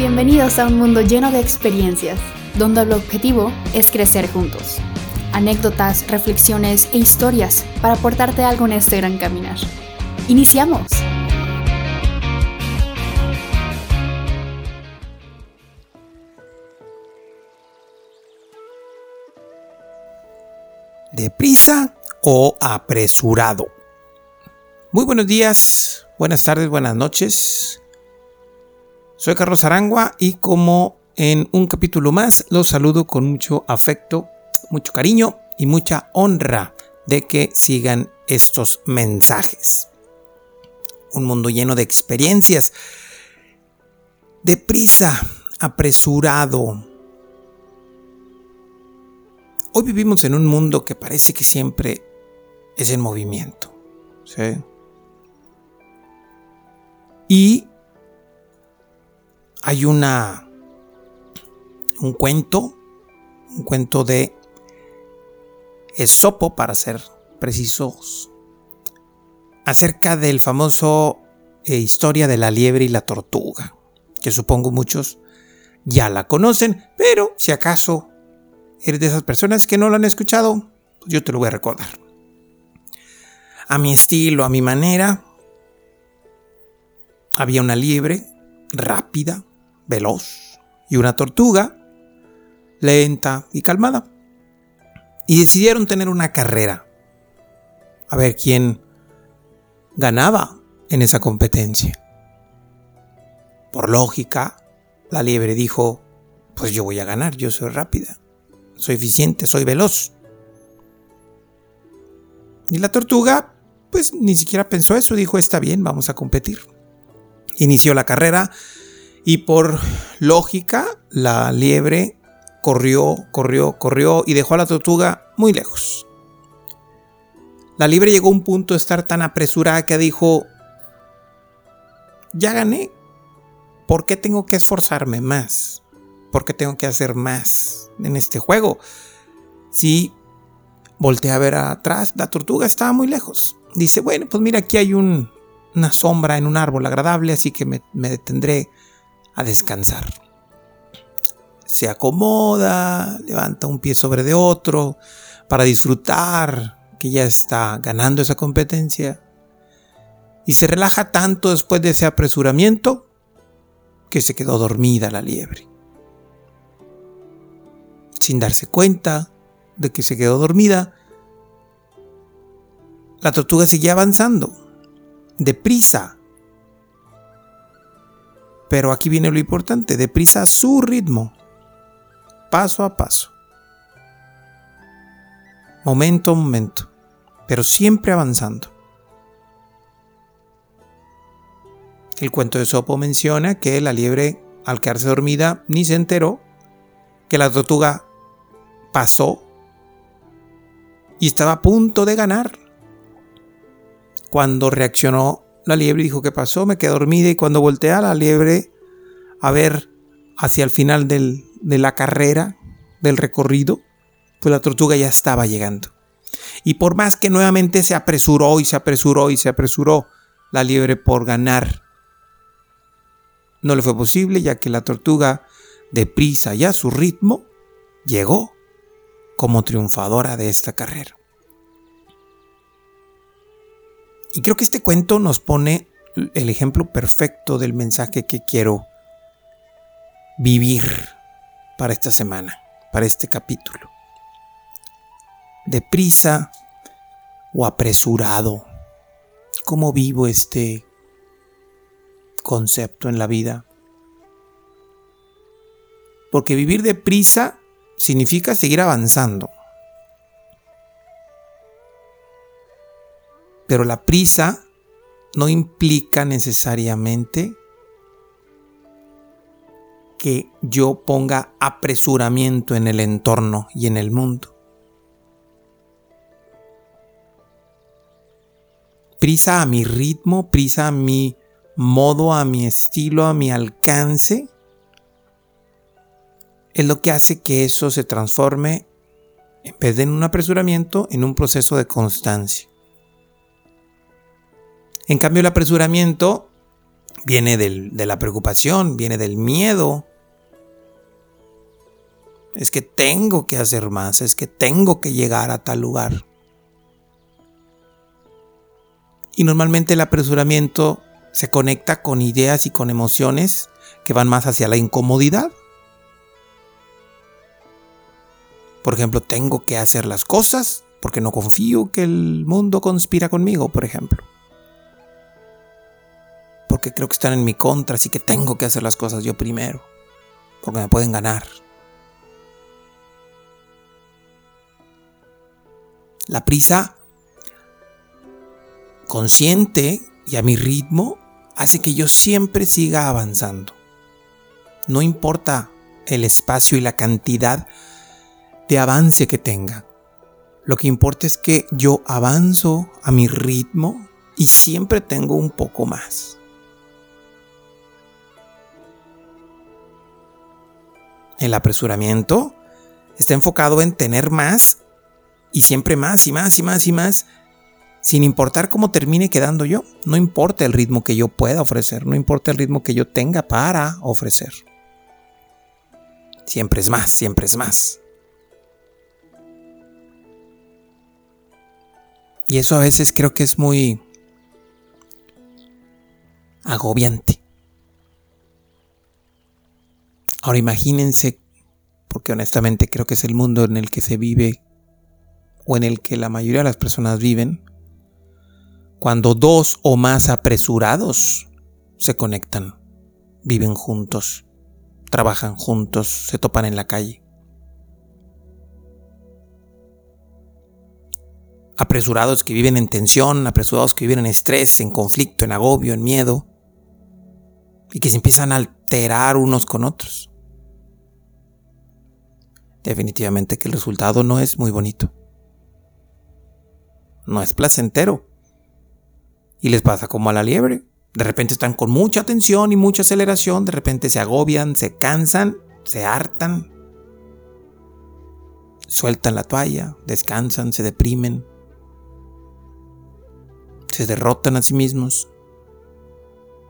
Bienvenidos a un mundo lleno de experiencias, donde el objetivo es crecer juntos. Anécdotas, reflexiones e historias para aportarte algo en este gran caminar. ¡Iniciamos! ¿Deprisa o apresurado? Muy buenos días, buenas tardes, buenas noches. Soy Carlos Arangua y como en un capítulo más los saludo con mucho afecto, mucho cariño y mucha honra de que sigan estos mensajes. Un mundo lleno de experiencias, deprisa, apresurado, Hoy vivimos en un mundo que parece que siempre es en movimiento. ¿sí? Y hay una un cuento, un cuento de Esopo para ser precisos, acerca del famoso eh, historia de la liebre y la tortuga, que supongo muchos ya la conocen, pero si acaso eres de esas personas que no lo han escuchado, pues yo te lo voy a recordar. A mi estilo, a mi manera, había una liebre rápida, veloz, y una tortuga lenta y calmada. Y decidieron tener una carrera. A ver quién ganaba en esa competencia. Por lógica, la liebre dijo, pues yo voy a ganar, yo soy rápida soy eficiente, soy veloz. Y la tortuga, pues ni siquiera pensó eso, dijo, está bien, vamos a competir. Inició la carrera y por lógica la liebre corrió, corrió, corrió y dejó a la tortuga muy lejos. La liebre llegó a un punto de estar tan apresurada que dijo, ya gané, ¿por qué tengo que esforzarme más? ¿Por qué tengo que hacer más? en este juego. Si voltea a ver atrás, la tortuga estaba muy lejos. Dice, bueno, pues mira, aquí hay una sombra en un árbol agradable, así que me detendré a descansar. Se acomoda, levanta un pie sobre de otro para disfrutar que ya está ganando esa competencia. Y se relaja tanto después de ese apresuramiento que se quedó dormida la liebre sin darse cuenta de que se quedó dormida, la tortuga seguía avanzando, deprisa. Pero aquí viene lo importante, deprisa a su ritmo, paso a paso, momento a momento, pero siempre avanzando. El cuento de Sopo menciona que la liebre, al quedarse dormida, ni se enteró que la tortuga pasó y estaba a punto de ganar. Cuando reaccionó la liebre dijo que pasó, me quedé dormida y cuando volteé a la liebre a ver hacia el final de la carrera, del recorrido, pues la tortuga ya estaba llegando. Y por más que nuevamente se apresuró y se apresuró y se apresuró la liebre por ganar, no le fue posible ya que la tortuga, deprisa y a su ritmo, llegó como triunfadora de esta carrera. Y creo que este cuento nos pone el ejemplo perfecto del mensaje que quiero vivir para esta semana, para este capítulo. Deprisa o apresurado. ¿Cómo vivo este concepto en la vida? Porque vivir deprisa significa seguir avanzando. Pero la prisa no implica necesariamente que yo ponga apresuramiento en el entorno y en el mundo. Prisa a mi ritmo, prisa a mi modo, a mi estilo, a mi alcance es lo que hace que eso se transforme, en vez de en un apresuramiento, en un proceso de constancia. En cambio, el apresuramiento viene de la preocupación, viene del miedo. Es que tengo que hacer más, es que tengo que llegar a tal lugar. Y normalmente el apresuramiento se conecta con ideas y con emociones que van más hacia la incomodidad. Por ejemplo, tengo que hacer las cosas porque no confío que el mundo conspira conmigo, por ejemplo. Porque creo que están en mi contra, así que tengo que hacer las cosas yo primero, porque me pueden ganar. La prisa consciente y a mi ritmo hace que yo siempre siga avanzando. No importa el espacio y la cantidad de avance que tenga. Lo que importa es que yo avanzo a mi ritmo y siempre tengo un poco más. El apresuramiento está enfocado en tener más y siempre más y más y más y más, sin importar cómo termine quedando yo. No importa el ritmo que yo pueda ofrecer, no importa el ritmo que yo tenga para ofrecer. Siempre es más, siempre es más. Y eso a veces creo que es muy agobiante. Ahora imagínense, porque honestamente creo que es el mundo en el que se vive o en el que la mayoría de las personas viven, cuando dos o más apresurados se conectan, viven juntos, trabajan juntos, se topan en la calle. apresurados que viven en tensión, apresurados que viven en estrés, en conflicto, en agobio, en miedo, y que se empiezan a alterar unos con otros. Definitivamente que el resultado no es muy bonito. No es placentero. Y les pasa como a la liebre. De repente están con mucha tensión y mucha aceleración, de repente se agobian, se cansan, se hartan, sueltan la toalla, descansan, se deprimen, se derrotan a sí mismos.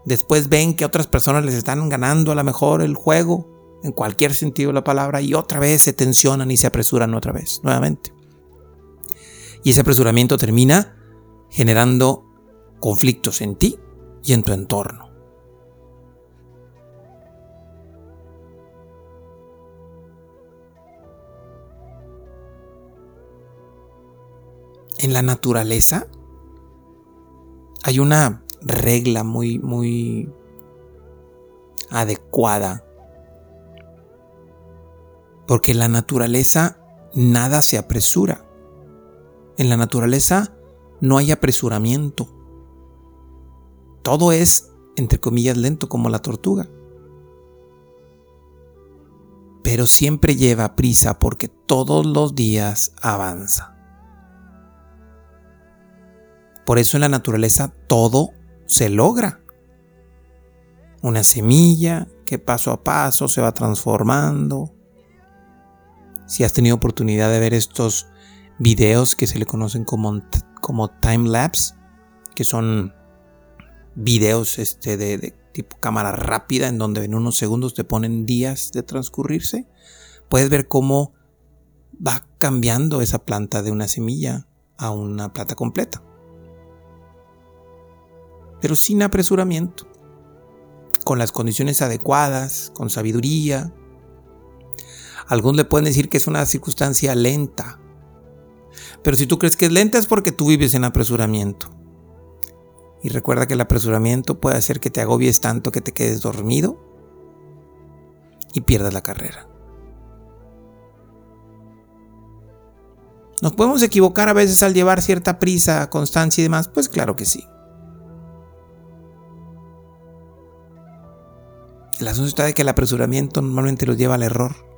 Después ven que otras personas les están ganando a lo mejor el juego, en cualquier sentido de la palabra, y otra vez se tensionan y se apresuran otra vez, nuevamente. Y ese apresuramiento termina generando conflictos en ti y en tu entorno. En la naturaleza hay una regla muy, muy adecuada. Porque en la naturaleza nada se apresura. En la naturaleza no hay apresuramiento. Todo es, entre comillas, lento como la tortuga. Pero siempre lleva prisa porque todos los días avanza. Por eso en la naturaleza todo se logra. Una semilla que paso a paso se va transformando. Si has tenido oportunidad de ver estos videos que se le conocen como, como time lapse, que son videos este, de, tipo cámara rápida en donde en unos segundos te ponen días de transcurrirse, puedes ver cómo va cambiando esa planta de una semilla a una planta completa pero sin apresuramiento, con las condiciones adecuadas, con sabiduría. Algunos le pueden decir que es una circunstancia lenta, pero si tú crees que es lenta es porque tú vives en apresuramiento. Y recuerda que el apresuramiento puede hacer que te agobies tanto que te quedes dormido y pierdas la carrera. ¿Nos podemos equivocar a veces al llevar cierta prisa, constancia y demás? Pues claro que sí. El asunto está de que el apresuramiento normalmente los lleva al error.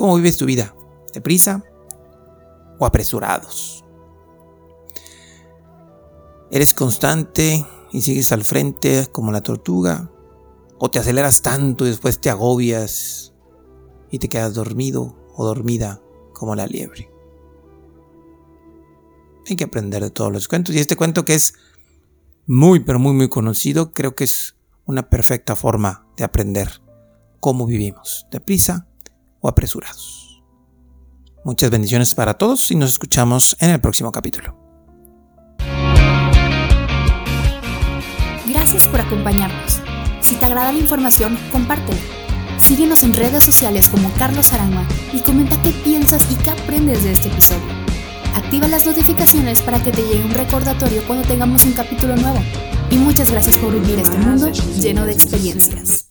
¿Cómo vives tu vida? ¿Deprisa o apresurados? ¿Eres constante y sigues al frente como la tortuga? ¿O te aceleras tanto y después te agobias y te quedas dormido o dormida como la liebre? Hay que aprender de todos los cuentos. Y este cuento que es muy, pero muy, muy conocido, creo que es una perfecta forma de aprender cómo vivimos, deprisa o apresurados. Muchas bendiciones para todos y nos escuchamos en el próximo capítulo. Gracias por acompañarnos. Si te agrada la información, compártela. Síguenos en redes sociales como Carlos Aranma y comenta qué piensas y qué aprendes de este episodio. Activa las notificaciones para que te llegue un recordatorio cuando tengamos un capítulo nuevo. Y muchas gracias por vivir este mundo lleno de experiencias.